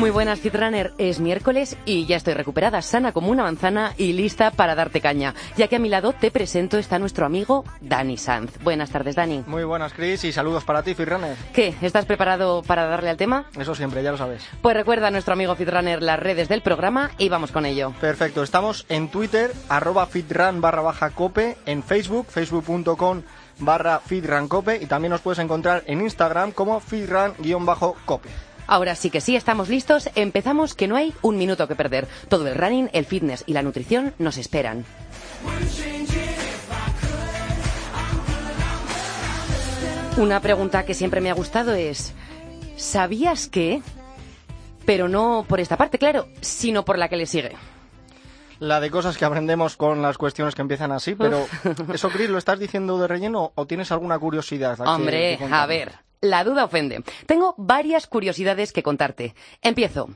Muy buenas, Fitrunner. Es miércoles y ya estoy recuperada, sana como una manzana y lista para darte caña. Ya que a mi lado te presento está nuestro amigo Dani Sanz. Buenas tardes, Dani. Muy buenas, Chris, y saludos para ti, Fitrunner. ¿Qué? ¿Estás preparado para darle al tema? Eso siempre, ya lo sabes. Pues recuerda a nuestro amigo Fitrunner las redes del programa y vamos con ello. Perfecto, estamos en Twitter, arroba fitrun barra baja cope, en Facebook, facebook.com barra fitruncope y también nos puedes encontrar en Instagram como fitrun-cope. Ahora sí que sí, estamos listos. Empezamos que no hay un minuto que perder. Todo el running, el fitness y la nutrición nos esperan. Una pregunta que siempre me ha gustado es, ¿sabías que? Pero no por esta parte, claro, sino por la que le sigue. La de cosas que aprendemos con las cuestiones que empiezan así, pero ¿eso, Chris, lo estás diciendo de relleno o tienes alguna curiosidad? Hombre, que a ver, la duda ofende. Tengo varias curiosidades que contarte. Empiezo.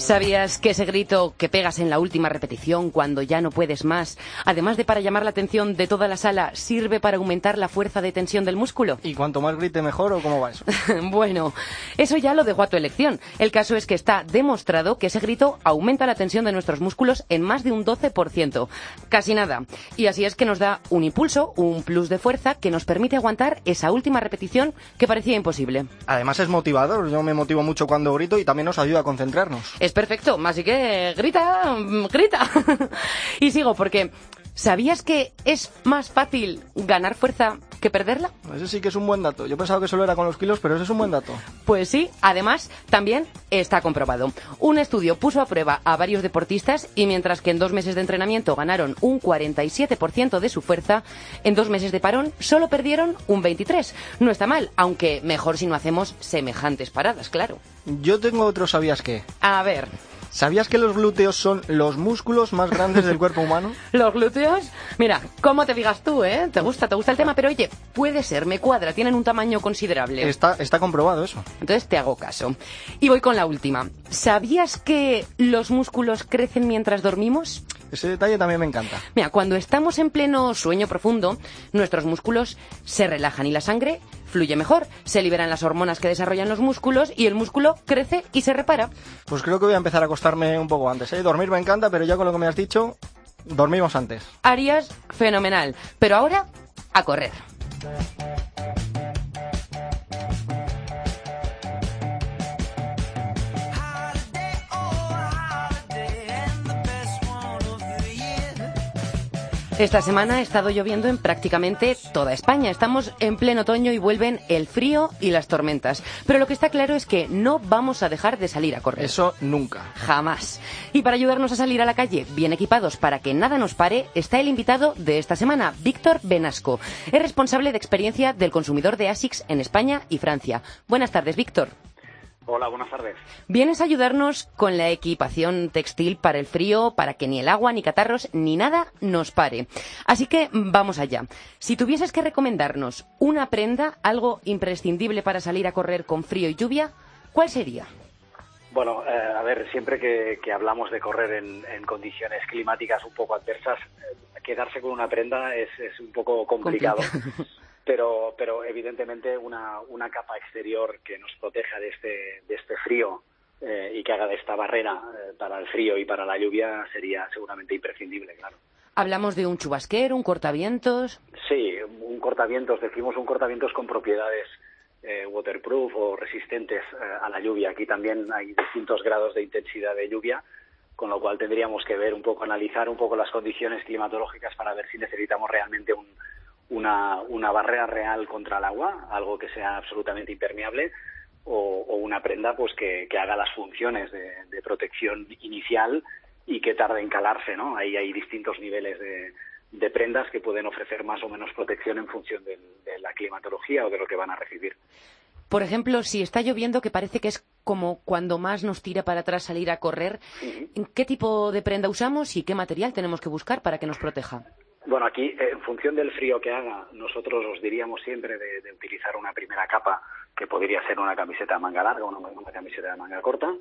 ¿Sabías que ese grito que pegas en la última repetición cuando ya no puedes más, además de para llamar la atención de toda la sala, sirve para aumentar la fuerza de tensión del músculo? ¿Y cuanto más grite mejor o cómo va eso? bueno, eso ya lo dejo a tu elección. El caso es que está demostrado que ese grito aumenta la tensión de nuestros músculos en más de un 12%. Casi nada. Y así es que nos da un impulso, un plus de fuerza que nos permite aguantar esa última repetición que parecía imposible. Además es motivador, yo me motivo mucho cuando grito y también nos ayuda a concentrarnos. Es perfecto, así que grita, mm, grita. y sigo porque ¿sabías que es más fácil ganar fuerza que perderla? Ese sí que es un buen dato. Yo pensaba que solo era con los kilos, pero ese es un buen dato. Pues sí, además también está comprobado. Un estudio puso a prueba a varios deportistas y mientras que en dos meses de entrenamiento ganaron un 47% de su fuerza, en dos meses de parón solo perdieron un 23%. No está mal, aunque mejor si no hacemos semejantes paradas, claro. Yo tengo otro sabías qué. A ver, ¿Sabías que los glúteos son los músculos más grandes del cuerpo humano? los glúteos, mira, cómo te digas tú, ¿eh? Te gusta, te gusta el tema, pero oye, puede ser, me cuadra, tienen un tamaño considerable. Está, está comprobado eso. Entonces te hago caso. Y voy con la última. ¿Sabías que los músculos crecen mientras dormimos? Ese detalle también me encanta. Mira, cuando estamos en pleno sueño profundo, nuestros músculos se relajan y la sangre fluye mejor, se liberan las hormonas que desarrollan los músculos y el músculo crece y se repara. Pues creo que voy a empezar a acostarme un poco antes. ¿eh? Dormir me encanta, pero ya con lo que me has dicho, dormimos antes. Harías fenomenal. Pero ahora, a correr. Esta semana ha estado lloviendo en prácticamente toda España. Estamos en pleno otoño y vuelven el frío y las tormentas. Pero lo que está claro es que no vamos a dejar de salir a correr. Eso nunca. Jamás. Y para ayudarnos a salir a la calle bien equipados para que nada nos pare, está el invitado de esta semana, Víctor Benasco. Es responsable de experiencia del consumidor de ASICS en España y Francia. Buenas tardes, Víctor. Hola, buenas tardes. Vienes a ayudarnos con la equipación textil para el frío, para que ni el agua, ni catarros, ni nada nos pare. Así que vamos allá. Si tuvieses que recomendarnos una prenda, algo imprescindible para salir a correr con frío y lluvia, ¿cuál sería? Bueno, eh, a ver, siempre que, que hablamos de correr en, en condiciones climáticas un poco adversas, eh, quedarse con una prenda es, es un poco complicado. Pero, pero evidentemente una, una capa exterior que nos proteja de este, de este frío eh, y que haga de esta barrera eh, para el frío y para la lluvia sería seguramente imprescindible, claro. Hablamos de un chubasquero, un cortavientos. Sí, un cortavientos, decimos un cortavientos con propiedades eh, waterproof o resistentes a la lluvia. Aquí también hay distintos grados de intensidad de lluvia, con lo cual tendríamos que ver un poco, analizar un poco las condiciones climatológicas para ver si necesitamos realmente un, una, una barrera real contra el agua, algo que sea absolutamente impermeable, o, o una prenda pues que, que haga las funciones de, de protección inicial y que tarde en calarse, ¿no? Ahí hay distintos niveles de, de prendas que pueden ofrecer más o menos protección en función del- de la climatología o de lo que van a recibir. Por ejemplo, si está lloviendo, que parece que es como cuando más nos tira para atrás salir a correr, ¿qué tipo de prenda usamos y qué material tenemos que buscar para que nos proteja? Bueno, aquí, eh, en función del frío que haga, nosotros os diríamos siempre de, utilizar una primera capa que podría ser una camiseta de manga larga o una, una camiseta de manga corta.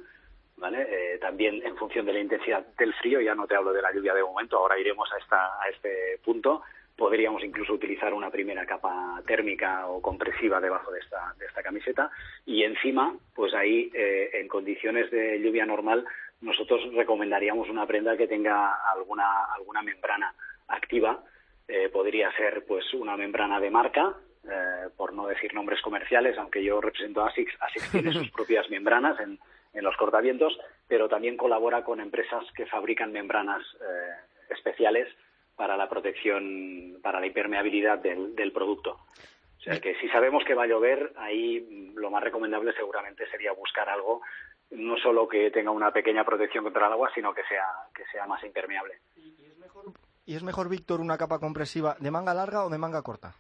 ¿Vale? Eh, también en función de la intensidad del frío, ya no te hablo de la lluvia de momento, ahora iremos a, esta, a este punto, podríamos incluso utilizar una primera capa térmica o compresiva debajo de esta, de esta camiseta y encima, pues ahí eh, en condiciones de lluvia normal nosotros recomendaríamos una prenda que tenga alguna, alguna membrana activa, eh, podría ser pues una membrana de marca, eh, por no decir nombres comerciales, aunque yo represento a ASICS, ASICS tiene sus propias membranas en, en los cortavientos, pero también colabora con empresas que fabrican membranas especiales para la protección, para la impermeabilidad del, del producto. O sea que si sabemos que va a llover, ahí lo más recomendable seguramente sería buscar algo no solo que tenga una pequeña protección contra el agua, sino que sea, que sea más impermeable. ¿Y es mejor, ¿y es mejor Víctor, una capa compresiva de manga larga o de manga corta?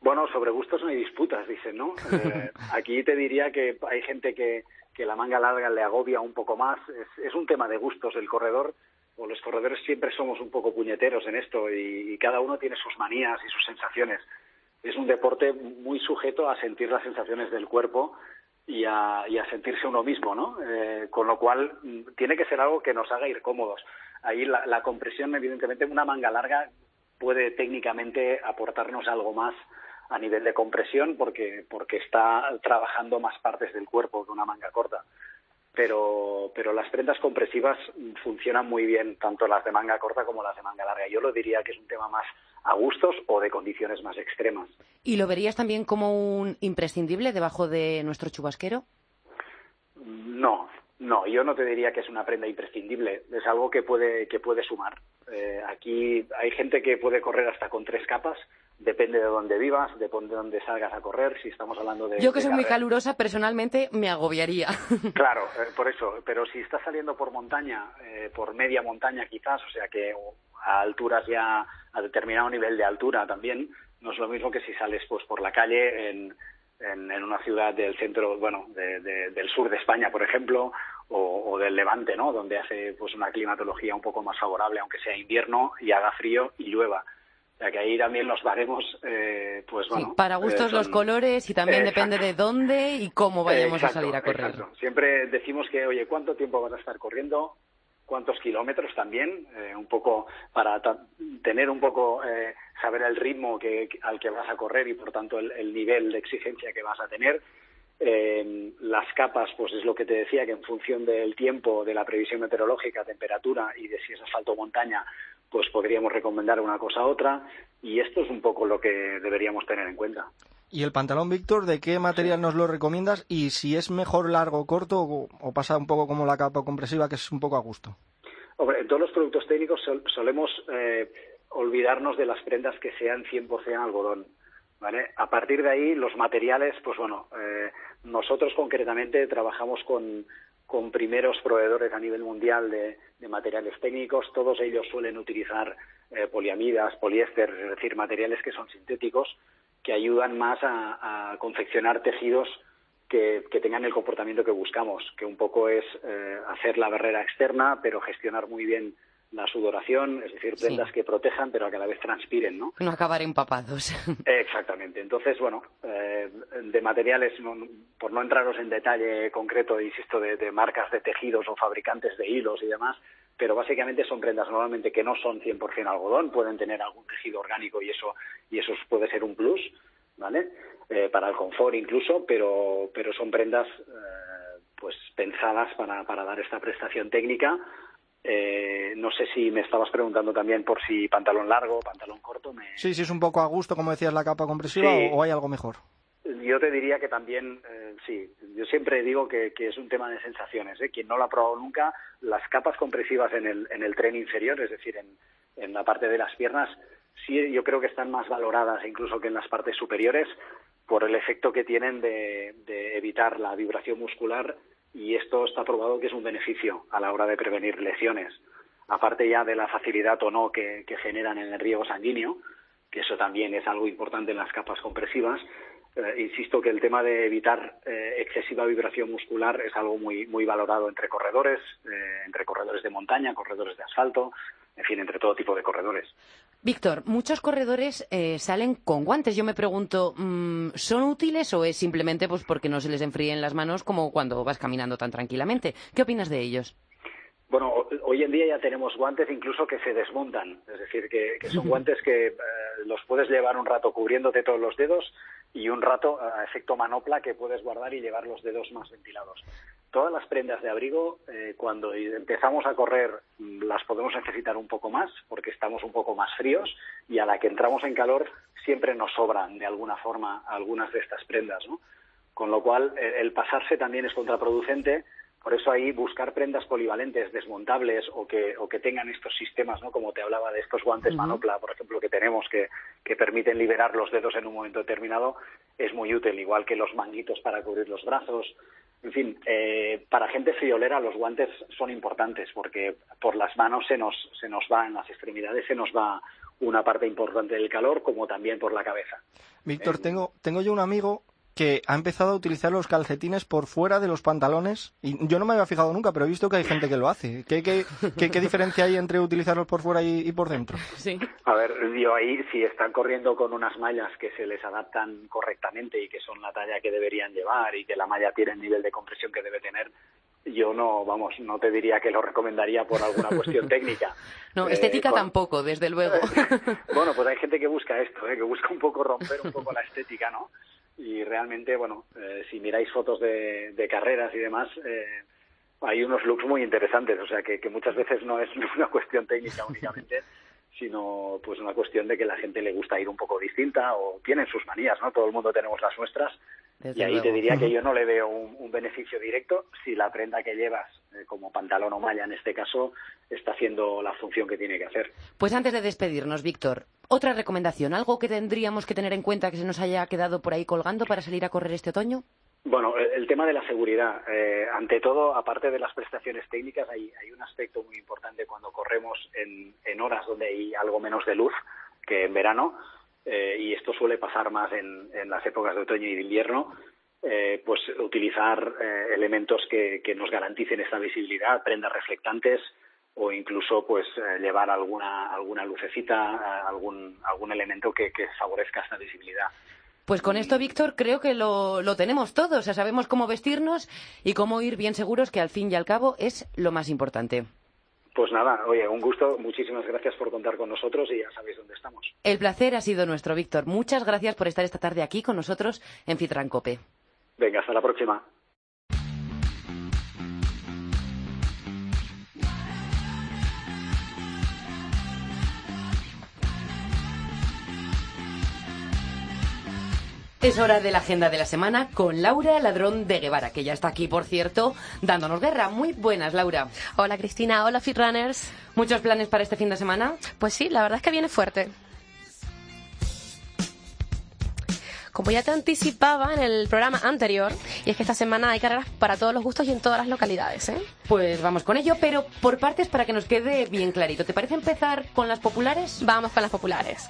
Bueno, sobre gustos no hay disputas, dicen, ¿no? Eh, aquí te diría que hay gente que, que la manga larga le agobia un poco más. Es, es un tema de gustos. El corredor o los corredores siempre somos un poco puñeteros en esto y, y, cada uno tiene sus manías y sus sensaciones. Es un deporte muy sujeto a sentir las sensaciones del cuerpo y a, y a sentirse uno mismo, ¿no? Eh, con lo cual tiene que ser algo que nos haga ir cómodos. Ahí la, la compresión, evidentemente, una manga larga puede técnicamente aportarnos algo más a nivel de compresión porque, porque está trabajando más partes del cuerpo que una manga corta pero, pero las prendas compresivas funcionan muy bien, tanto las de manga corta como las de manga larga. Yo lo diría que es un tema más a gustos o de condiciones más extremas. ¿Y lo verías también como un imprescindible debajo de nuestro chubasquero? No, no, yo no te diría que es una prenda imprescindible, es algo que puede, que puede sumar. Eh, aquí hay gente que puede correr hasta con tres capas, depende de dónde vivas, depende de dónde salgas a correr, si estamos hablando de... Yo que de soy muy calurosa, personalmente me agobiaría. Claro, eh, por eso, pero si estás saliendo por montaña, eh, por media montaña quizás, o sea que a alturas ya, a determinado nivel de altura también, no es lo mismo que si sales pues por la calle en, en, en una ciudad del centro, bueno, de, de, del sur de España, por ejemplo, o, o, del Levante, ¿no? Donde hace pues una climatología un poco más favorable, aunque sea invierno y haga frío y llueva. O sea que ahí también los baremos, eh, pues bueno. Sí, para gustos eh, son... los colores y también Exacto. depende de dónde y cómo vayamos exacto, a salir a correr. Exacto. Siempre decimos que, oye, ¿cuánto tiempo vas a estar corriendo? ¿Cuántos kilómetros también? Eh, un poco para tener un poco, eh, saber el ritmo que, al que vas a correr y por tanto el, el nivel de exigencia que vas a tener. Eh, las capas, pues es lo que te decía, que en función del tiempo, de la previsión meteorológica, temperatura y de si es asfalto o montaña, pues podríamos recomendar una cosa a otra. Y esto es un poco lo que deberíamos tener en cuenta. ¿Y el pantalón, Víctor, de qué material nos lo recomiendas? Y si es mejor largo o corto, o, o, pasa un poco como la capa compresiva, que es un poco a gusto. Hombre, en todos los productos técnicos sol solemos eh, olvidarnos de las prendas que sean 100% algodón. ¿Vale? A partir de ahí, los materiales, pues bueno, eh, nosotros concretamente trabajamos con, con primeros proveedores a nivel mundial de, de, materiales técnicos. Todos ellos suelen utilizar eh, poliamidas, poliéster, es decir, materiales que son sintéticos, que ayudan más a, a confeccionar tejidos que, que, tengan el comportamiento que buscamos, que un poco es eh, hacer la barrera externa, pero gestionar muy bien la sudoración, es decir, prendas sí. que protejan pero que a la vez transpiren, ¿no? No acabar empapados. Exactamente. Entonces, bueno, eh, de materiales, no, por no entraros en detalle concreto, insisto, de, de, marcas de tejidos o fabricantes de hilos y demás, pero básicamente son prendas normalmente que no son 100% algodón, pueden tener algún tejido orgánico y eso, y eso puede ser un plus, ¿vale? Eh, para el confort incluso, pero, pero son prendas eh, pues pensadas para, para dar esta prestación técnica eh, no sé si me estabas preguntando también por si pantalón largo, pantalón corto. Me... Sí, sí, es un poco a gusto, como decías, la capa compresiva sí. o, o, hay algo mejor. Yo te diría que también, eh, sí, yo siempre digo que, es un tema de sensaciones. ¿eh? Quien no lo ha probado nunca, las capas compresivas en el, en el tren inferior, es decir, en, en la parte de las piernas, sí yo creo que están más valoradas incluso que en las partes superiores por el efecto que tienen de, de evitar la vibración muscular y esto está probado que es un beneficio a la hora de prevenir lesiones. Aparte ya de la facilidad o no que, que generan en el riego sanguíneo, que eso también es algo importante en las capas compresivas, eh, insisto que el tema de evitar eh, excesiva vibración muscular es algo muy, muy valorado entre corredores, eh, entre corredores de montaña, corredores de asfalto, en fin, entre todo tipo de corredores. Víctor, muchos corredores salen con guantes. Yo me pregunto, mm, ¿son útiles o es simplemente pues porque no se les enfríen las manos como cuando vas caminando tan tranquilamente? ¿Qué opinas de ellos? Bueno, hoy en día ya tenemos guantes incluso que se desmontan, es decir, que, son guantes que los puedes llevar un rato cubriéndote todos los dedos y un rato a efecto manopla que puedes guardar y llevar los dedos más ventilados. Todas las prendas de abrigo, eh, cuando empezamos a correr, mm, las podemos necesitar un poco más porque estamos un poco más fríos y a la que entramos en calor siempre nos sobran de alguna forma algunas de estas prendas, ¿no? Con lo cual, el pasarse también es contraproducente por eso ahí buscar prendas polivalentes, desmontables o que, o que tengan estos sistemas, ¿no? como te hablaba de estos guantes manopla, por ejemplo, que tenemos que, que permiten liberar los dedos en un momento determinado, es muy útil, igual que los manguitos para cubrir los brazos. En fin, eh, para gente friolera los guantes son importantes porque por las manos se nos, se nos va, en las extremidades se nos va una parte importante del calor, como también por la cabeza. Víctor, eh, tengo, tengo yo un amigo que ha empezado a utilizar los calcetines por fuera de los pantalones. Y yo no me había fijado nunca, pero he visto que hay gente que lo hace. ¿Qué, qué, qué, diferencia hay entre utilizarlos por fuera y, por dentro? Sí. A ver, yo ahí, si están corriendo con unas mallas que se les adaptan correctamente y que son la talla que deberían llevar y que la malla tiene el nivel de compresión que debe tener, yo no, vamos, no te diría que lo recomendaría por alguna cuestión técnica. No, estética eh, tampoco, desde luego. bueno, pues hay gente que busca esto, ¿eh? que busca un poco romper un poco la estética, ¿no? Y realmente, bueno, eh, si miráis fotos de, carreras y demás, eh, hay unos looks muy interesantes, o sea que, muchas veces no es una cuestión técnica únicamente, sino pues una cuestión de que la gente le gusta ir un poco distinta o tienen sus manías, ¿no? Todo el mundo tenemos las nuestras y ahí te diría que yo no le veo un, beneficio directo si la prenda que llevas, eh, como pantalón o malla en este caso, está haciendo la función que tiene que hacer. Pues antes de despedirnos, Víctor, otra recomendación, algo que tendríamos que tener en cuenta que se nos haya quedado por ahí colgando para salir a correr este otoño. Bueno, el, tema de la seguridad. Eh, ante todo, aparte de las prestaciones técnicas, hay, un aspecto muy importante cuando corremos en, en horas donde hay algo menos de luz que en verano eh, y esto suele pasar más en, las épocas de otoño y de invierno, eh, pues utilizar eh, elementos que, nos garanticen esta visibilidad, prendas reflectantes o incluso pues llevar alguna alguna lucecita, algún algún elemento que, favorezca esta visibilidad. Pues con esto, Víctor, creo que lo, lo tenemos todos. O sea, sabemos cómo vestirnos y cómo ir bien seguros, que al fin y al cabo es lo más importante. Pues nada, oye, un gusto. Muchísimas gracias por contar con nosotros y ya sabéis dónde estamos. El placer ha sido nuestro, Víctor. Muchas gracias por estar esta tarde aquí con nosotros en Fitrancope. Venga, hasta la próxima. Es hora de la agenda de la semana con Laura Ladrón de Guevara, que ya está aquí, por cierto, dándonos guerra. Muy buenas, Laura. Hola, Cristina. Hola, Fitrunners. ¿Muchos planes para este fin de semana? Pues sí, la verdad es que viene fuerte. Como ya te anticipaba en el programa anterior, y es que esta semana hay carreras para todos los gustos y en todas las localidades, ¿eh? Pues vamos con ello, pero por partes para que nos quede bien clarito. ¿Te parece empezar con las populares? Vamos con las populares.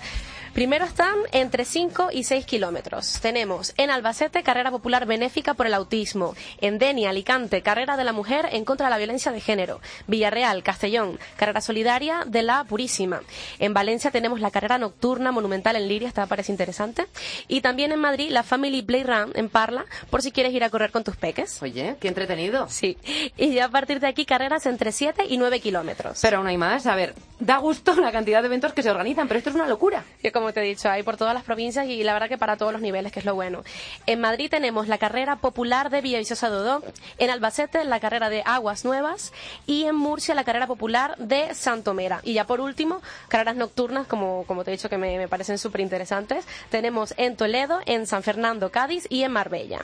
Primero están entre 5 y 6 kilómetros. Tenemos en Albacete carrera popular benéfica por el autismo. En Deni, Alicante, carrera de la mujer en contra de la violencia de género. Villarreal, Castellón, carrera solidaria de la Purísima. En Valencia tenemos la carrera nocturna monumental en Liria, esta parece interesante. Y también en Madrid la Family Play Run en Parla, por si quieres ir a correr con tus peques. Oye, qué entretenido. Sí. Y ya a partir de aquí carreras entre 7 y 9 kilómetros. Pero aún hay más. A ver, da gusto la cantidad de eventos que se organizan, pero esto es una locura como te he dicho, hay por todas las provincias y la verdad que para todos los niveles, que es lo bueno. En Madrid tenemos la carrera popular de Villaviciosa Dodó, en Albacete la carrera de Aguas Nuevas y en Murcia la carrera popular de Santomera. Y ya por último, carreras nocturnas, como, como te he dicho que me, me parecen súper interesantes, tenemos en Toledo, en San Fernando, Cádiz y en Marbella.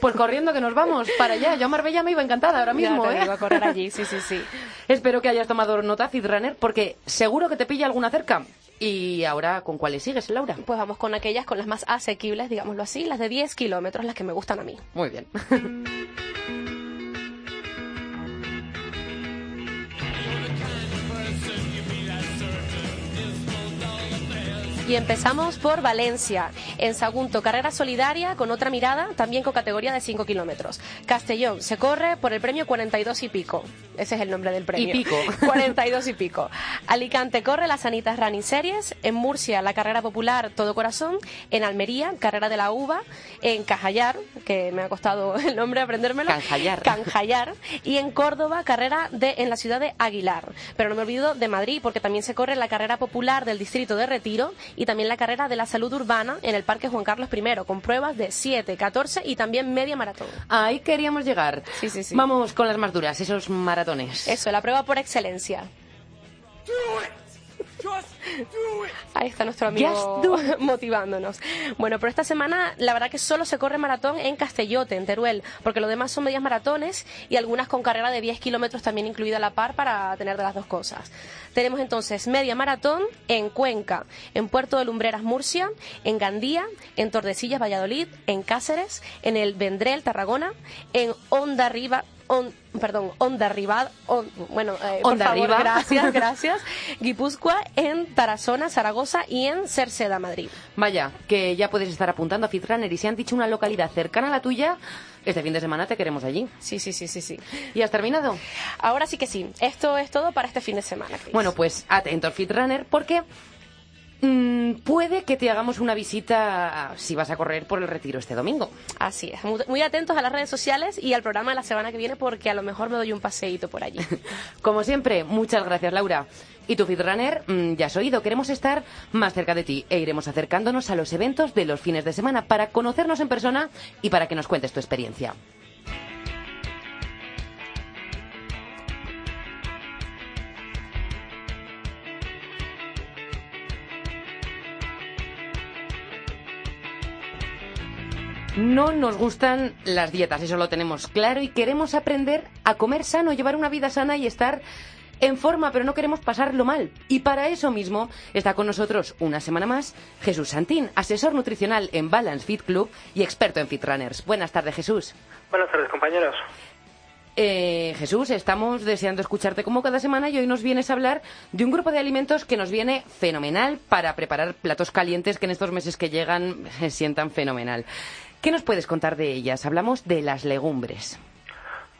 Pues corriendo que nos vamos para allá. Yo a Marbella me iba encantada ahora mismo, ¿eh? a correr allí, sí, sí, sí. Espero que hayas tomado nota, Runner, porque seguro que te pilla alguna cerca. Y ahora, ¿con cuáles sigues, Laura? Pues vamos con aquellas, con las más asequibles, digámoslo así, las de 10 kilómetros, las que me gustan a mí. Muy bien. Y empezamos por Valencia. En Sagunto, carrera solidaria con otra mirada, también con categoría de 5 kilómetros. Castellón, se corre por el premio 42 y pico. Ese es el nombre del premio. Y pico. 42 y pico. Alicante corre las Sanitas Running Series. En Murcia, la carrera popular Todo Corazón. En Almería, carrera de la uva. En Cajayar, que me ha costado el nombre aprendérmelo. Canjallar. Canjallar. Y en Córdoba, carrera de, en la ciudad de Aguilar. Pero no me olvido de Madrid, porque también se corre la carrera popular del distrito de Retiro y también la carrera de la salud urbana en el Parque Juan Carlos I, con pruebas de 7, 14 y también media maratón. Ahí queríamos llegar. Sí, sí, sí. Vamos con las más duras, esos maratones. Eso, la prueba por excelencia. Ahí está nuestro amigo motivándonos. Bueno, pero esta semana la verdad que solo se corre maratón en Castellote, en Teruel, porque lo demás son medias maratones y algunas con carrera de 10 kilómetros también incluida a la par para tener de las dos cosas. Tenemos entonces media maratón en Cuenca, en Puerto de Lumbreras, Murcia, en Gandía, en Tordesillas, Valladolid, en Cáceres, en el Vendrell, Tarragona, en Onda Riva, on- perdón, Onda Riva, on- bueno, eh, por Onda favor, Riva. gracias, gracias, Guipúzcoa, en Tarazona, Zaragoza y en Cerceda, Madrid. Vaya, que ya puedes estar apuntando a Fitrunner y si han dicho una localidad cercana a la tuya, este fin de semana te queremos allí. Sí, sí, sí, sí, sí. ¿Y has terminado? Ahora sí que sí, esto es todo para este fin de semana. Cris. Bueno, pues atentos Fitrunner porque mm, puede que te hagamos una visita si vas a correr por el retiro este domingo. Así es, muy, muy atentos a las redes sociales y al programa de la semana que viene porque a lo mejor me doy un paseíto por allí. Como siempre, muchas gracias Laura. Y tu Fitrunner, mm, ya has oído, queremos estar más cerca de ti e iremos acercándonos a los eventos de los fines de semana para conocernos en persona y para que nos cuentes tu experiencia. No nos gustan las dietas, eso lo tenemos claro, y queremos aprender a comer sano, llevar una vida sana y estar en forma, pero no queremos pasarlo mal. Y para eso mismo está con nosotros una semana más Jesús Santín, asesor nutricional en Balance Fit Club y experto en Fit Runners. Buenas tardes, Jesús. Buenas tardes, compañeros. Eh, Jesús, estamos deseando escucharte como cada semana y hoy nos vienes a hablar de un grupo de alimentos que nos viene fenomenal para preparar platos calientes que en estos meses que llegan se sientan fenomenal. ¿Qué nos puedes contar de ellas? Hablamos de las legumbres.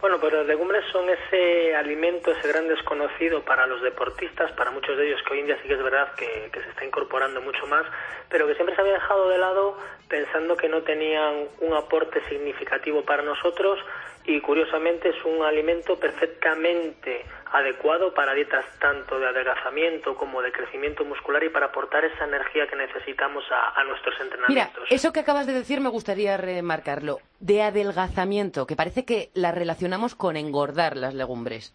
Bueno, pues las legumbres son ese alimento, ese gran desconocido para los deportistas, para muchos de ellos que hoy en día sí que es verdad que, que se está incorporando mucho más, pero que siempre se había dejado de lado pensando que no tenían un aporte significativo para nosotros y curiosamente es un alimento perfectamente adecuado para dietas tanto de adelgazamiento como de crecimiento muscular y para aportar esa energía que necesitamos a, a nuestros Mira, entrenamientos. eso que acabas de decir me gustaría remarcarlo. De adelgazamiento, que parece que la relacionamos con engordar las legumbres.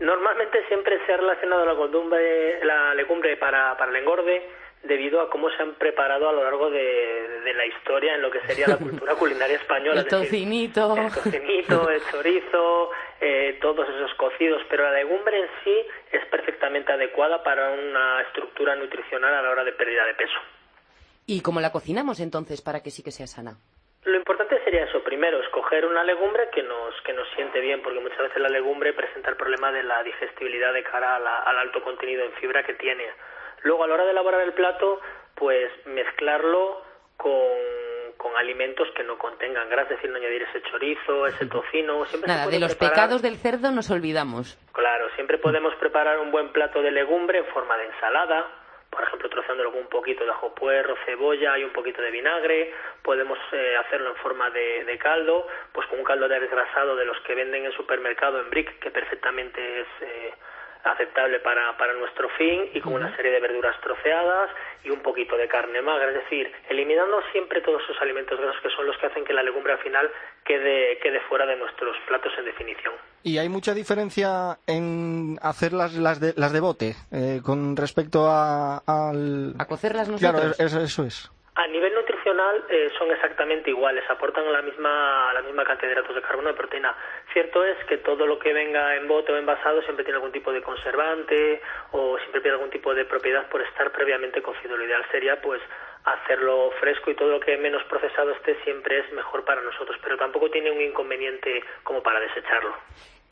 Normalmente siempre se ha relacionado la legumbre, la legumbre para, para el engorde debido a cómo se han preparado a lo largo de, de la historia en lo que sería la cultura culinaria española. El decir, tocinito. el tocinito, el chorizo, eh, todos esos cocidos, pero la legumbre en sí es perfectamente adecuada para una estructura nutricional a la hora de pérdida de peso. ¿Y cómo la cocinamos entonces para que sí que sea sana? Lo importante sería eso, primero, escoger una legumbre que nos, que nos siente bien, porque muchas veces la legumbre presenta el problema de la digestibilidad de cara a la- al alto contenido en fibra que tiene. Luego, a la hora de elaborar el plato, pues mezclarlo con, con alimentos que no contengan grasa, es decir, no añadir ese chorizo, ese tocino. Siempre se Nada, puede de los preparar- pecados del cerdo nos olvidamos. Claro, siempre podemos preparar un buen plato de legumbre en forma de ensalada, por ejemplo, trozándolo con un poquito de ajo puerro, cebolla y un poquito de vinagre. Podemos eh, hacerlo en forma de, de caldo, pues con un caldo de desgrasado de los que venden en supermercado en brick, que perfectamente es eh, aceptable para, para nuestro fin, y con una serie de verduras troceadas y un poquito de carne magra. Es decir, eliminando siempre todos esos alimentos grasos que son los que hacen que la legumbre al final quede, quede fuera de nuestros platos en definición. ¿Y hay mucha diferencia en hacer las, las, de, las de bote eh, con respecto a, al... A cocerlas nosotros. Claro, es- eso es. A nivel eh, son exactamente iguales, aportan la misma, la misma cantidad de hidratos de carbono y proteína. Cierto es que todo lo que venga en bote o envasado siempre tiene algún tipo de conservante o siempre pierde algún tipo de propiedad por estar previamente cocido. Lo ideal sería pues hacerlo fresco y todo lo que menos procesado esté siempre es mejor para nosotros, pero tampoco tiene un inconveniente como para desecharlo.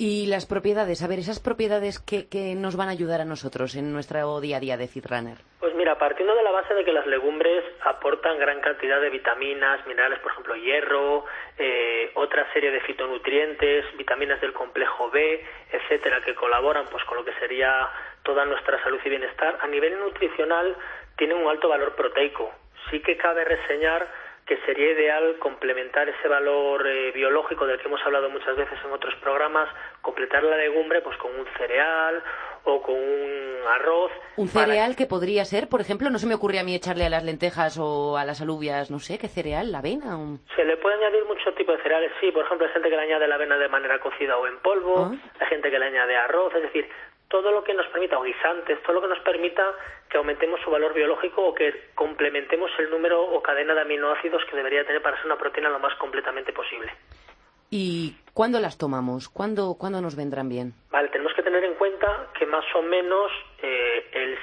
Y las propiedades, a ver, esas propiedades que, que nos van a ayudar a nosotros en nuestro día a día de Runner. Pues mira, partiendo de la base de que las legumbres aportan gran cantidad de vitaminas, minerales, por ejemplo, hierro, eh, otra serie de fitonutrientes, vitaminas del complejo B, etcétera, que colaboran pues con lo que sería toda nuestra salud y bienestar, a nivel nutricional tienen un alto valor proteico. Sí que cabe reseñar que sería ideal complementar ese valor eh, biológico del que hemos hablado muchas veces en otros programas, completar la legumbre pues con un cereal o con un arroz. Un cereal que podría ser, por ejemplo, no se me ocurre a mí echarle a las lentejas o a las alubias, no sé, ¿qué cereal? ¿La avena? Se le puede añadir mucho tipo de cereales, sí. Por ejemplo, hay gente que le añade la avena de manera cocida o en polvo, ah. hay gente que le añade arroz, es decir, todo lo que nos permita, o guisantes, todo lo que nos permita que aumentemos su valor biológico o que complementemos el número o cadena de aminoácidos que debería tener para ser una proteína lo más completamente posible. ¿Y cuándo las tomamos? ¿Cuándo, ¿Cuándo nos vendrán bien? Vale, tenemos que tener en cuenta que más o menos eh, el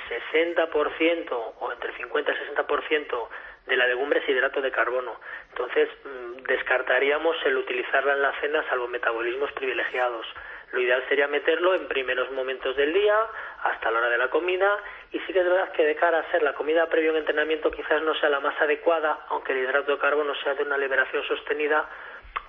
60% o entre 50 y 60% de la legumbre es hidrato de carbono. Entonces, mm, descartaríamos el utilizarla en la cena salvo metabolismos privilegiados. Lo ideal sería meterlo en primeros momentos del día, hasta la hora de la comida, y sí que es verdad que de cara a hacer la comida previo a un entrenamiento quizás no sea la más adecuada, aunque el hidrato de carbono sea de una liberación sostenida,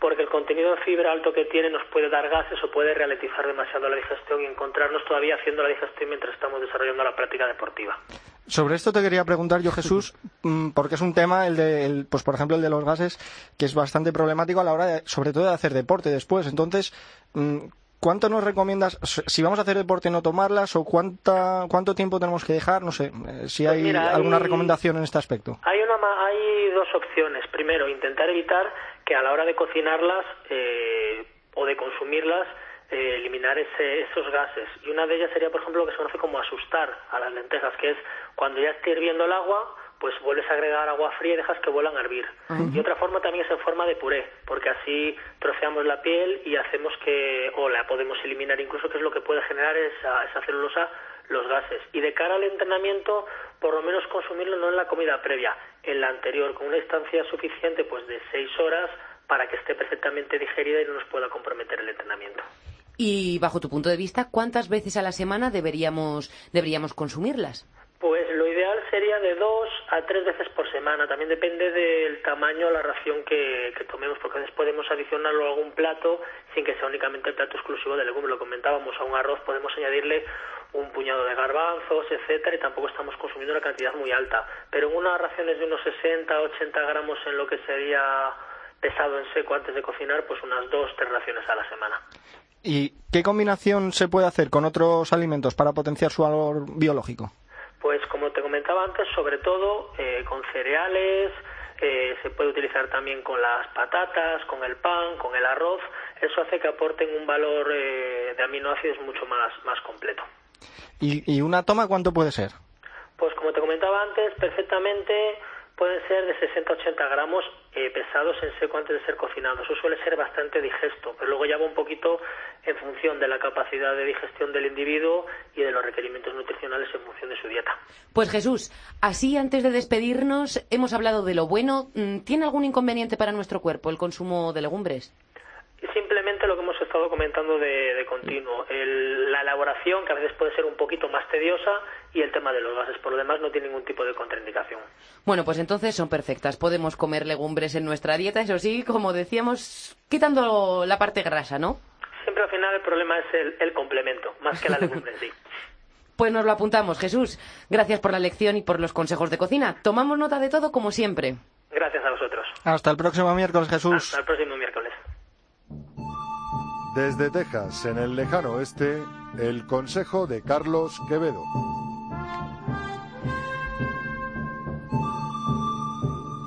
porque el contenido de fibra alto que tiene nos puede dar gases o puede ralentizar demasiado la digestión y encontrarnos todavía haciendo la digestión mientras estamos desarrollando la práctica deportiva. Sobre esto te quería preguntar yo, Jesús, mm, porque es un tema, el de, pues por ejemplo el de los gases, que es bastante problemático a la hora, de, sobre todo de hacer deporte después. Entonces, mm, ¿Cuánto nos recomiendas, si vamos a hacer deporte, no tomarlas o cuánta, cuánto tiempo tenemos que dejar? No sé, eh, si pues hay alguna recomendación en este aspecto. Hay, una, hay dos opciones. Primero, intentar evitar que a la hora de cocinarlas eh, o de consumirlas, eh, eliminar ese, esos gases. Y una de ellas sería, por ejemplo, lo que se conoce como asustar a las lentejas, que es cuando ya esté hirviendo el agua, pues vuelves a agregar agua fría y dejas que vuelan a hervir. Y otra forma también es en forma de puré, porque así troceamos la piel y hacemos que, o la podemos eliminar incluso, que es lo que puede generar esa, esa celulosa, los gases. Y de cara al entrenamiento, por lo menos consumirlo no en la comida previa, en la anterior, con una distancia suficiente pues de seis horas para que esté perfectamente digerida y no nos pueda comprometer el entrenamiento. Y bajo tu punto de vista, ¿cuántas veces a la semana deberíamos, deberíamos consumirlas? Pues lo ideal sería de dos a tres veces por semana. También depende del tamaño la ración que, tomemos, porque a veces podemos adicionarlo a algún plato sin que sea únicamente el plato exclusivo de legumbres. Lo comentábamos, a un arroz podemos añadirle un puñado de garbanzos, etcétera, y tampoco estamos consumiendo una cantidad muy alta. Pero en unas raciones de unos 60 80 gramos en lo que sería pesado en seco antes de cocinar, pues unas dos, tres raciones a la semana. ¿Y qué combinación se puede hacer con otros alimentos para potenciar su valor biológico? Pues como te comentaba antes, sobre todo eh, con cereales, eh, se puede utilizar también con las patatas, con el pan, con el arroz. Eso hace que aporten un valor eh, de aminoácidos mucho más, más completo. ¿Y, ¿Y una toma cuánto puede ser? Pues como te comentaba antes, perfectamente pueden ser de 60 a 80 gramos eh, pesados en seco antes de ser cocinados. Eso suele ser bastante digesto, pero luego ya va un poquito en función de la capacidad de digestión del individuo y de los requerimientos nutricionales en función de su dieta. Pues Jesús, así antes de despedirnos, hemos hablado de lo bueno. Mm, ¿Tiene algún inconveniente para nuestro cuerpo el consumo de legumbres? Simplemente lo que hemos estado comentando de, continuo, la elaboración que a veces puede ser un poquito más tediosa y el tema de los gases. Por lo demás no tiene ningún tipo de contraindicación. Bueno, pues entonces son perfectas. Podemos comer legumbres en nuestra dieta, eso sí, como decíamos, quitando la parte grasa, ¿no? Siempre al final el problema es el, complemento, más que la legumbre en sí. Pues nos lo apuntamos, Jesús. Gracias por la lección y por los consejos de cocina. Tomamos nota de todo como siempre. Gracias a vosotros. Hasta el próximo miércoles, Jesús. Hasta el próximo miércoles. Desde Texas, en el lejano oeste, el consejo de Carlos Quevedo.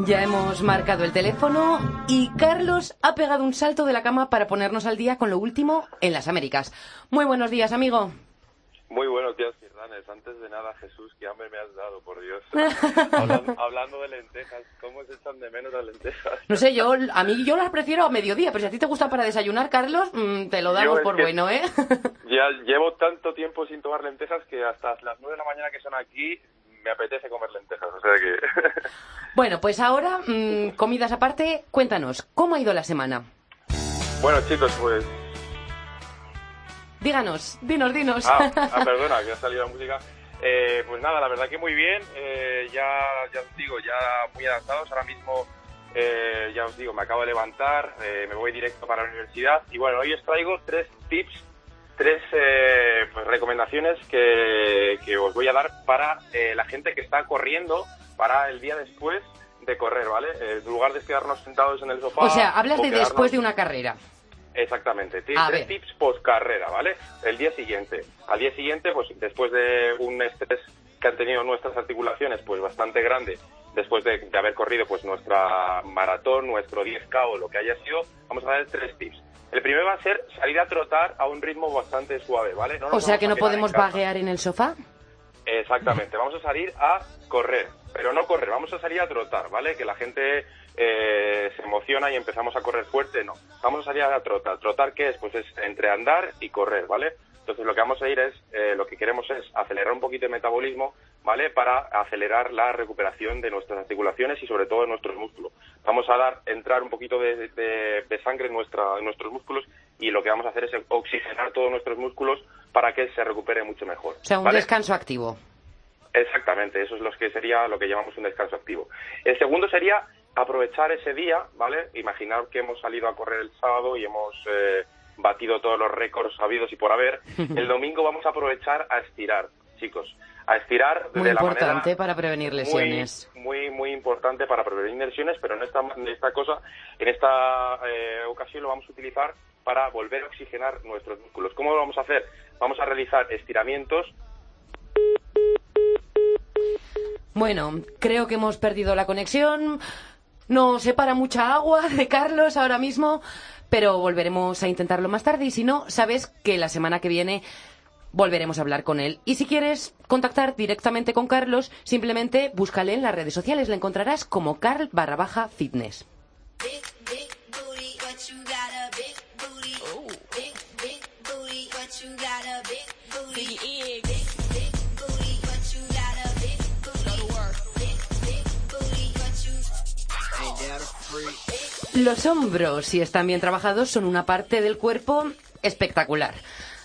Ya hemos marcado el teléfono y Carlos ha pegado un salto de la cama para ponernos al día con lo último en las Américas. Muy buenos días, amigo. Muy buenos días, antes de nada, Jesús, que hambre me has dado, por Dios. hablando, de lentejas, ¿cómo se echan de menos las lentejas? No sé, yo a mí yo las prefiero a mediodía, pero si a ti te gusta para desayunar, Carlos, mm, te lo damos por bueno, ¿eh? ya llevo tanto tiempo sin tomar lentejas que hasta las nueve de la mañana que son aquí me apetece comer lentejas, o sea que... bueno, pues ahora, mm, comidas aparte, cuéntanos, ¿cómo ha ido la semana? Bueno, chicos, pues Díganos, dinos, dinos. Ah, ah, perdona, que ha salido la música. Eh, pues nada, la verdad que muy bien. Eh, ya, ya os digo, ya muy adaptados. Ahora mismo, eh, ya os digo, me acabo de levantar, eh, me voy directo para la universidad. Y bueno, hoy os traigo tres tips, tres eh, pues, recomendaciones que, que os voy a dar para eh, la gente que está corriendo para el día después de correr, ¿vale? Eh, en lugar de quedarnos sentados en el sofá. o sea, hablas o de quedarnos- después de una carrera. Exactamente, A tres ver. tips post carrera, ¿vale? El día siguiente. Al día siguiente, pues después de un estrés que han tenido nuestras articulaciones, pues bastante grande, después de, de haber corrido pues nuestra maratón, nuestro 10K o lo que haya sido, vamos a dar tres tips. El primero va a ser salir a trotar a un ritmo bastante suave, ¿vale? No O sea que no en podemos casa. vaguear en el sofá. Exactamente, vamos a salir a correr, pero no correr, vamos a salir a trotar, ¿vale? Que la gente eh, se emociona y empezamos a correr fuerte, no. Vamos a salir a trotar. ¿Trotar qué es? Pues es entre andar y correr, ¿vale? Entonces lo que vamos a ir es, eh, lo que queremos es acelerar un poquito el metabolismo, ¿vale? Para acelerar la recuperación de nuestras articulaciones y sobre todo de nuestros músculos. Vamos a dar, entrar un poquito de, de- de sangre en, nuestra, en nuestros músculos y lo que vamos a hacer es oxigenar todos nuestros músculos para que se recupere mucho mejor. O sea, un ¿vale? descanso activo. Exactamente, eso es lo que sería lo que llamamos un descanso activo. El segundo sería aprovechar ese día, ¿vale? Imaginar que hemos salido a correr el sábado y hemos eh, batido todos los récords habidos y por haber. El domingo vamos a aprovechar a estirar, chicos. A estirar Muy de la importante manera para prevenir muy, lesiones. muy, muy importante para prevenir lesiones, pero en esta, en esta cosa, en esta eh, ocasión lo vamos a utilizar para volver a oxigenar nuestros músculos. ¿Cómo lo vamos a hacer? Vamos a realizar estiramientos Bueno, creo que hemos perdido la conexión. Nos separa mucha agua de Carlos ahora mismo, pero volveremos a intentarlo más tarde y si no, sabes que la semana que viene volveremos a hablar con él. Y si quieres contactar directamente con Carlos, simplemente búscale en las redes sociales, le encontrarás como Carl barra baja fitness. Los hombros, si están bien trabajados, son una parte del cuerpo espectacular.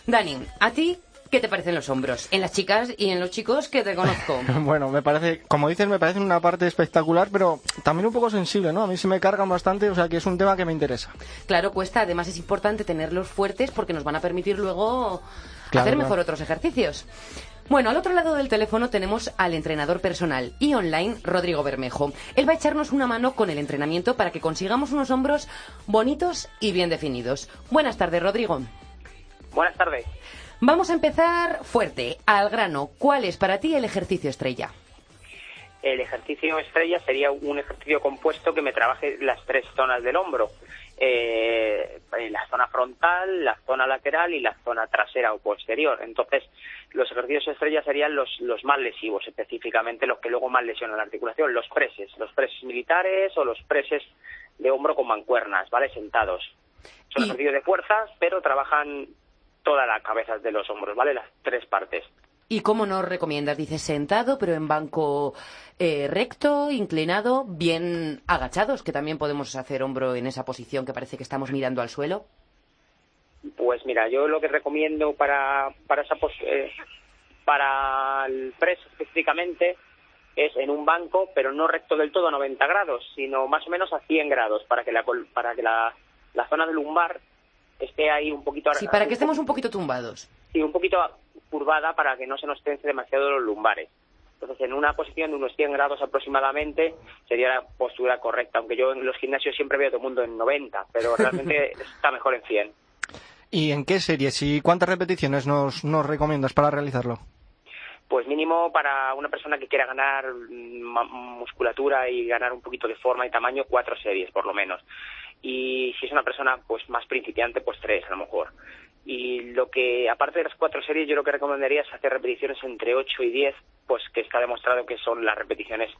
Dani, ¿a ti qué te parecen los hombros? En las chicas y en los chicos que te conozco. Bueno, me parece, como dices, me parece una parte espectacular, pero también un poco sensible, ¿no? A mí se me cargan bastante, o sea que es un tema que me interesa. Claro, cuesta. Además es importante tenerlos fuertes porque nos van a permitir luego Claro, hacer claro. mejor otros ejercicios. Bueno, al otro lado del teléfono tenemos al entrenador personal y online, Rodrigo Bermejo. Él va a echarnos una mano con el entrenamiento para que consigamos unos hombros bonitos y bien definidos. Buenas tardes, Rodrigo. Buenas tardes. Vamos a empezar fuerte, al grano. ¿Cuál es para ti el ejercicio estrella? El ejercicio estrella sería un ejercicio compuesto que me trabaje las tres zonas del hombro. Eh, la zona frontal, la zona lateral y la zona trasera o posterior. Entonces, los ejercicios estrella serían los, los más lesivos, específicamente los que luego más lesionan la articulación, los preses, los preses militares o los preses de hombro con mancuernas, ¿vale? Sentados. Son Y- ejercicios de fuerzas, pero trabajan todas las cabezas de los hombros, ¿vale? Las tres partes. ¿Y cómo nos recomiendas? Dices sentado, pero en banco eh, recto, inclinado, bien agachados, que también podemos hacer hombro en esa posición que parece que estamos mirando al suelo. Pues mira, yo lo que recomiendo para, para esa pos- eh, para el press específicamente es en un banco, pero no recto del todo a 90 grados, sino más o menos a 100 grados, para que la, para que la, la zona del lumbar esté ahí un poquito... Sí, para que estemos un poquito tumbados. Sí, un poquito curvada para que no se nos tense demasiado los lumbares. Entonces, en una posición de unos 100 grados aproximadamente sería la postura correcta, aunque yo en los gimnasios siempre veo a todo el mundo en 90, pero realmente está mejor en 100. ¿Y en qué series y cuántas repeticiones nos, nos recomiendas para realizarlo? Pues mínimo para una persona que quiera ganar mm, musculatura y ganar un poquito de forma y tamaño, cuatro series por lo menos. Y si es una persona pues más principiante, pues tres a lo mejor. Y lo que, aparte de las cuatro series, yo lo que recomendaría es hacer repeticiones entre 8 y 10, pues que está demostrado que son las repeticiones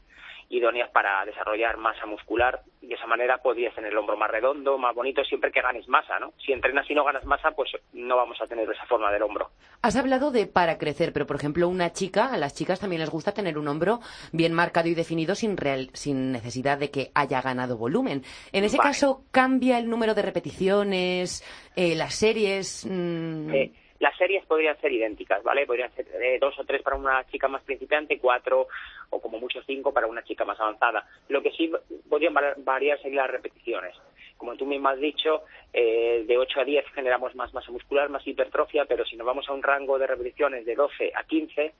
idóneas para desarrollar masa muscular y de esa manera podrías tener el hombro más redondo, más bonito, siempre que ganes masa, ¿no? Si entrenas y no ganas masa, pues no vamos a tener esa forma del hombro. Has hablado de para crecer, pero por ejemplo una chica, a las chicas también les gusta tener un hombro bien marcado y definido sin, real- sin necesidad de que haya ganado volumen. En ese Vale. caso, ¿cambia el número de repeticiones, eh, las series? mm, Las series podrían ser idénticas, ¿vale? Podrían ser eh, dos o tres para una chica más principiante, cuatro o como mucho cinco para una chica más avanzada. Lo que sí podrían variar serían las repeticiones. Como tú mismo has dicho, eh, de 8 a 10 generamos más masa muscular, más hipertrofia, pero si nos vamos a un rango de repeticiones de 12 a 15,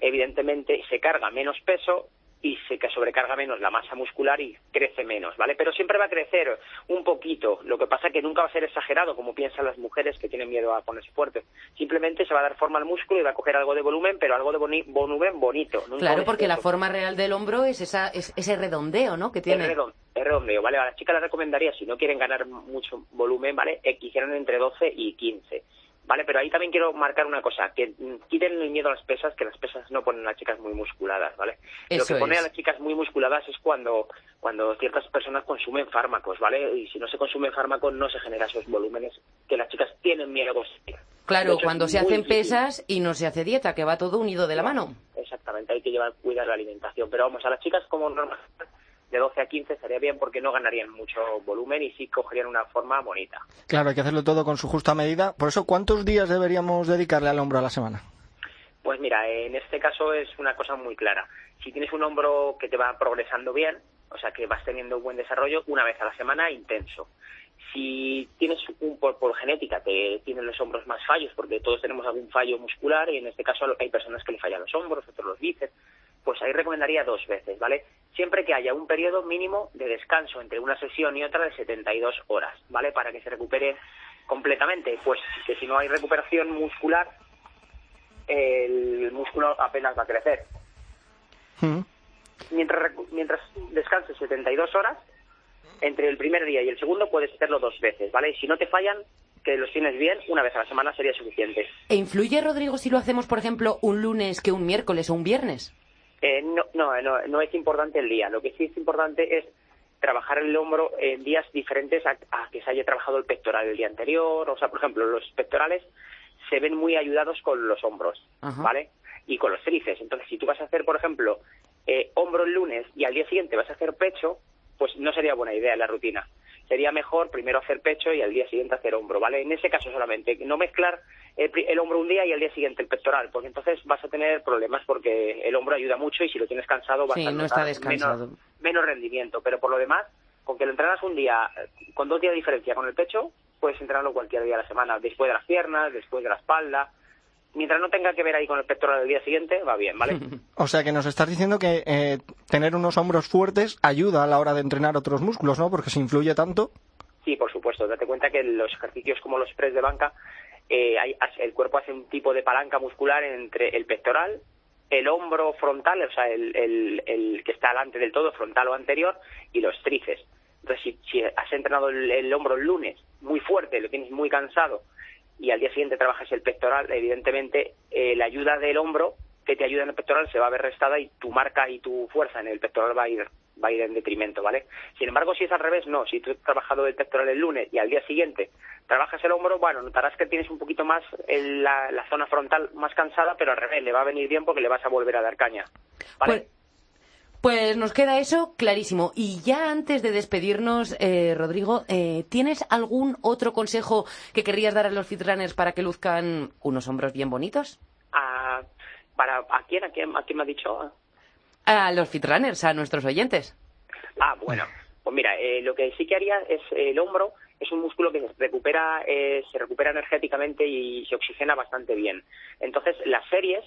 evidentemente se carga menos peso y se sobrecarga menos la masa muscular y crece menos, ¿vale? Pero siempre va a crecer un poquito. Lo que pasa es que nunca va a ser exagerado, como piensan las mujeres que tienen miedo a ponerse fuerte. Simplemente se va a dar forma al músculo y va a coger algo de volumen, pero algo de volumen bonito. claro, porque la forma real del hombro es, esa, es ese redondeo, ¿no? Que tiene. Es, redondeo, ¿vale? A las chicas les recomendaría, si no quieren ganar mucho volumen, ¿vale? Que hicieran entre 12 y 15 ¿vale? Pero ahí también quiero marcar una cosa, que quiten el miedo a las pesas, que las pesas no ponen a las chicas muy musculadas, ¿vale? Lo que pone a las chicas muy musculadas es cuando, cuando ciertas personas consumen fármacos, ¿vale? Y si no se consumen fármacos no se generan esos volúmenes que las chicas tienen miedo a conseguir. Claro, cuando se hacen pesas y no se hace dieta, que va todo unido de la mano. Exactamente, hay que llevar cuidar la alimentación. Pero vamos, a las chicas como normal de 12 a 15 estaría bien porque no ganarían mucho volumen y sí cogerían una forma bonita. Claro, hay que hacerlo todo con su justa medida. Por eso, ¿cuántos días deberíamos dedicarle al hombro a la semana? Pues mira, en este caso es una cosa muy clara. Si tienes un hombro que te va progresando bien, o sea que vas teniendo buen desarrollo, una vez a la semana intenso. Si tienes un, por, por genética, te tienen los hombros más fallos, porque todos tenemos algún fallo muscular y en este caso hay personas que le fallan los hombros, otros los bíceps, pues ahí recomendaría dos veces, ¿vale? Siempre que haya un periodo mínimo de descanso entre una sesión y otra de 72 horas, ¿vale? Para que se recupere completamente. Pues que si no hay recuperación muscular, el músculo apenas va a crecer. Mm. Mientras, mientras descanses 72 horas, entre el primer día y el segundo puedes hacerlo dos veces, ¿vale? Y si no te fallan, que los tienes bien, una vez a la semana sería suficiente. ¿E influye, Rodrigo, si lo hacemos, por ejemplo, un lunes que un miércoles o un viernes? Eh, no, no, no, es importante el día. Lo que sí es importante es trabajar el hombro en días diferentes a, que se haya trabajado el pectoral el día anterior. O sea, por ejemplo, los pectorales se ven muy ayudados con los hombros, ¿vale? Y con los tríceps. Entonces, si tú vas a hacer, por ejemplo, eh, hombro el lunes y al día siguiente vas a hacer pecho, pues no sería buena idea la rutina sería mejor primero hacer pecho y al día siguiente hacer hombro, ¿vale? En ese caso solamente, no mezclar el, hombro un día y al día siguiente el pectoral, porque entonces vas a tener problemas porque el hombro ayuda mucho y si lo tienes cansado vas a no está descansado. Menos, menos rendimiento, pero por lo demás, con que lo entrenas un día, con dos días de diferencia con el pecho, puedes entrenarlo cualquier día de la semana, después de las piernas, después de la espalda, mientras no tenga que ver ahí con el pectoral del día siguiente, va bien, ¿vale? o sea que nos estás diciendo que eh, tener unos hombros fuertes ayuda a la hora de entrenar otros músculos, ¿no? Porque si influye tanto. Sí, por supuesto. Date cuenta que los ejercicios como los press de banca, eh, el cuerpo hace un tipo de palanca muscular entre el pectoral, el hombro frontal, o sea, el, el, que está delante del todo, frontal o anterior, y los tríceps. Entonces, si, has entrenado el, hombro el lunes muy fuerte, lo tienes muy cansado, y al día siguiente trabajas el pectoral, evidentemente eh, la ayuda del hombro que te ayuda en el pectoral se va a ver restada y tu marca y tu fuerza en el pectoral va a ir va a ir en detrimento, ¿vale? Sin embargo, si es al revés, no. Si tú has trabajado el pectoral el lunes y al día siguiente trabajas el hombro, bueno, notarás que tienes un poquito más la, la, zona frontal más cansada, pero al revés, le va a venir bien porque le vas a volver a dar caña, ¿vale? Pues, pues nos queda eso clarísimo. Y ya antes de despedirnos, eh, Rodrigo, eh, ¿tienes algún otro consejo que querrías dar a los fitrunners para que luzcan unos hombros bien bonitos? ¿A, para, ¿a quién? ¿A quién, a quién me ha dicho? A los fitrunners, a nuestros oyentes. Ah, bueno. Pues mira, eh, lo que sí que haría es el hombro es un músculo que se recupera, se recupera energéticamente y se oxigena bastante bien. Entonces, las series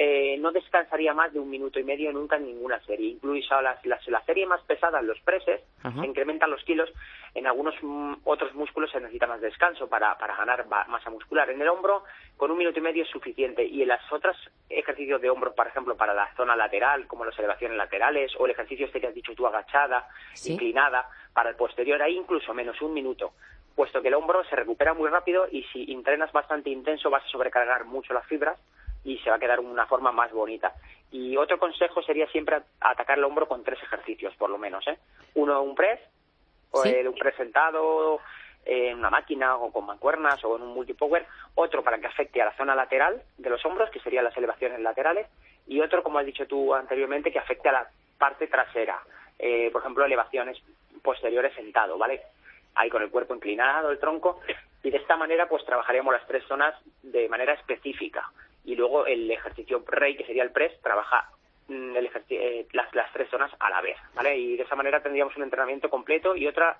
eh, no descansaría más de un minuto y medio nunca en ninguna serie. Incluso las, las, la serie más pesada, los preses, se incrementan los kilos. En algunos mm, otros músculos se necesita más descanso para, para ganar masa muscular. En el hombro, con un minuto y medio es suficiente. Y en las otras ejercicios de hombro, por ejemplo, para la zona lateral, como las elevaciones laterales, o el ejercicio este que has dicho tú, agachada, inclinada, para el posterior, hay incluso menos un minuto puesto que el hombro se recupera muy rápido y si entrenas bastante intenso vas a sobrecargar mucho las fibras y se va a quedar una forma más bonita. Y otro consejo sería siempre atacar el hombro con tres ejercicios, por lo menos. ¿eh? Uno, un press, o un press sentado en una máquina o con mancuernas o en un multipower. Otro para que afecte a la zona lateral de los hombros, que serían las elevaciones laterales. Y otro, como has dicho tú anteriormente, que afecte a la parte trasera. Eh, por ejemplo, elevaciones posteriores sentado, ¿vale? Ahí con el cuerpo inclinado, el tronco, Y de esta manera, pues trabajaríamos las tres zonas de manera específica. Y luego el ejercicio rey, que sería el press, trabaja mm, el eh, las, las tres zonas a la vez, ¿vale? Y de esa manera tendríamos un entrenamiento completo y otra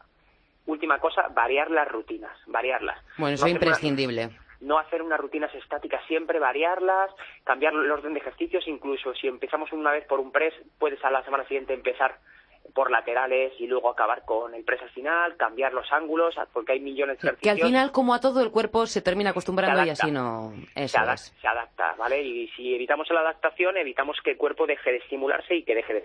última cosa, variar las rutinas, variarlas. Bueno, No eso es una- imprescindible. no hacer unas rutinas estáticas siempre, variarlas, cambiar el orden de ejercicios, incluso si empezamos una vez por un press, puedes a la semana siguiente empezar por laterales y luego acabar con el press al final, cambiar los ángulos, porque hay millones de Que al final, como a todo, el cuerpo se termina acostumbrando Se y adapta. así no... se, Eso adap- es. se adapta, ¿vale? Y si evitamos la adaptación, evitamos que el cuerpo deje de estimularse y que deje de.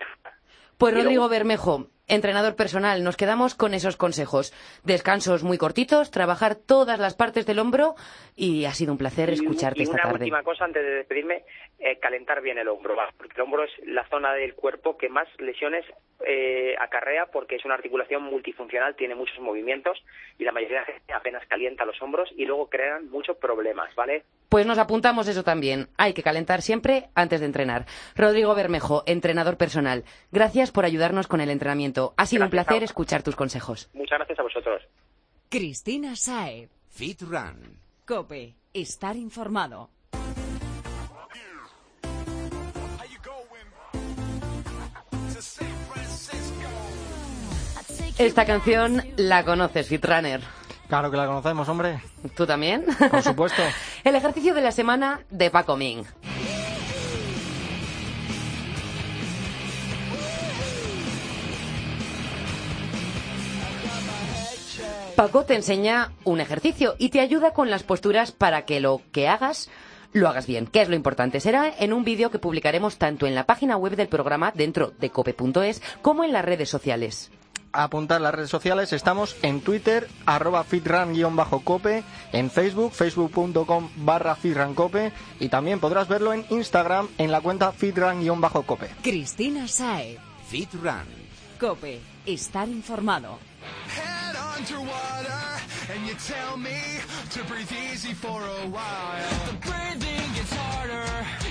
Pues luego- Rodrigo Bermejo, entrenador personal, nos quedamos con esos consejos. Descansos muy cortitos, trabajar todas las partes del hombro y ha sido un placer escucharte y esta una tarde. última cosa antes de despedirme, eh, calentar bien el hombro, ¿va? porque el hombro es la zona del cuerpo que más lesiones eh, acarrea porque es una articulación multifuncional, tiene muchos movimientos y la mayoría de la gente apenas calienta los hombros y luego crean muchos problemas, ¿vale? Pues nos apuntamos eso también. Hay que calentar siempre antes de entrenar. Rodrigo Bermejo, entrenador personal, gracias por ayudarnos con el entrenamiento. Ha sido un placer escuchar tus consejos. Muchas gracias a vosotros. Cristina Saez. Fit Run. Cope. Estar informado. Esta canción la conoces, Fitrunner. Claro que la conocemos, hombre. ¿Tú también? Por supuesto. el ejercicio de la semana de Paco Ming. Paco te enseña un ejercicio y te ayuda con las posturas para que lo que hagas lo hagas bien, que es lo importante. Será en un vídeo que publicaremos tanto en la página web del programa dentro de cope.es como en las redes sociales. apuntar las redes sociales. Estamos en Twitter, arroba fitrun-cope, en Facebook, facebook.com barra fitruncope y también podrás verlo en Instagram en la cuenta fitrun-cope. Cristina Saez. Fit Run. Cope. Estar informado. Underwater and you tell me to breathe easy for a while. The breathing gets harder,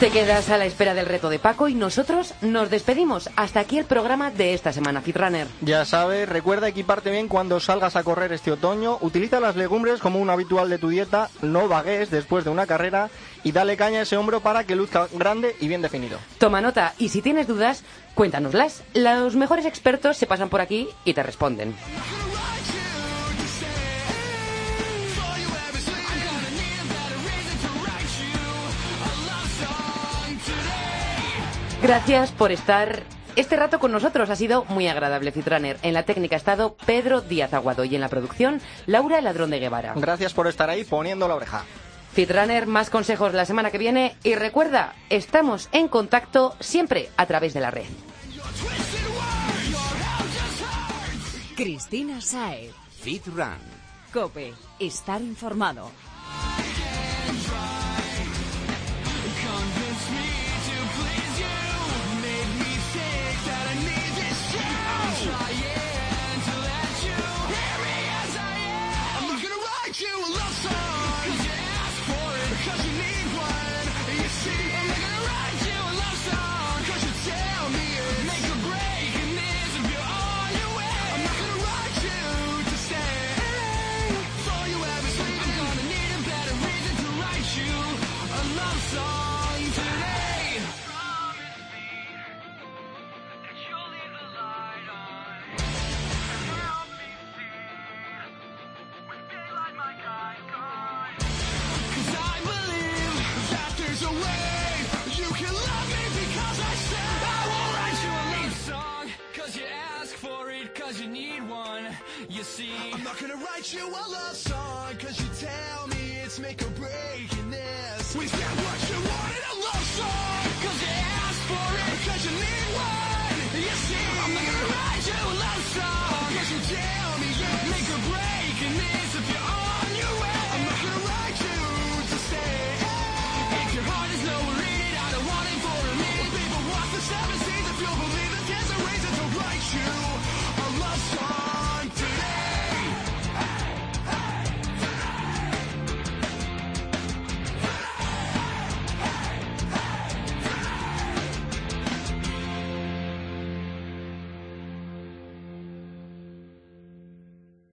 Te quedas a la espera del reto de Paco y nosotros nos despedimos. Hasta aquí el programa de esta semana, Fitrunner. Ya sabes, recuerda equiparte bien cuando salgas a correr este otoño, utiliza las legumbres como un habitual de tu dieta, no vagues después de una carrera y dale caña a ese hombro para que luzca grande y bien definido. Toma nota y si tienes dudas, cuéntanoslas. Los mejores expertos se pasan por aquí y te responden. Gracias por estar este rato con nosotros. Ha sido muy agradable, Fitrunner. En la técnica ha estado Pedro Díaz Aguado y en la producción, Laura Ladrón de Guevara. Gracias por estar ahí poniendo la oreja. Fitrunner, más consejos la semana que viene. Y recuerda, estamos en contacto siempre a través de la red. Cristina Saez. Fit Run. Cope. Estar informado.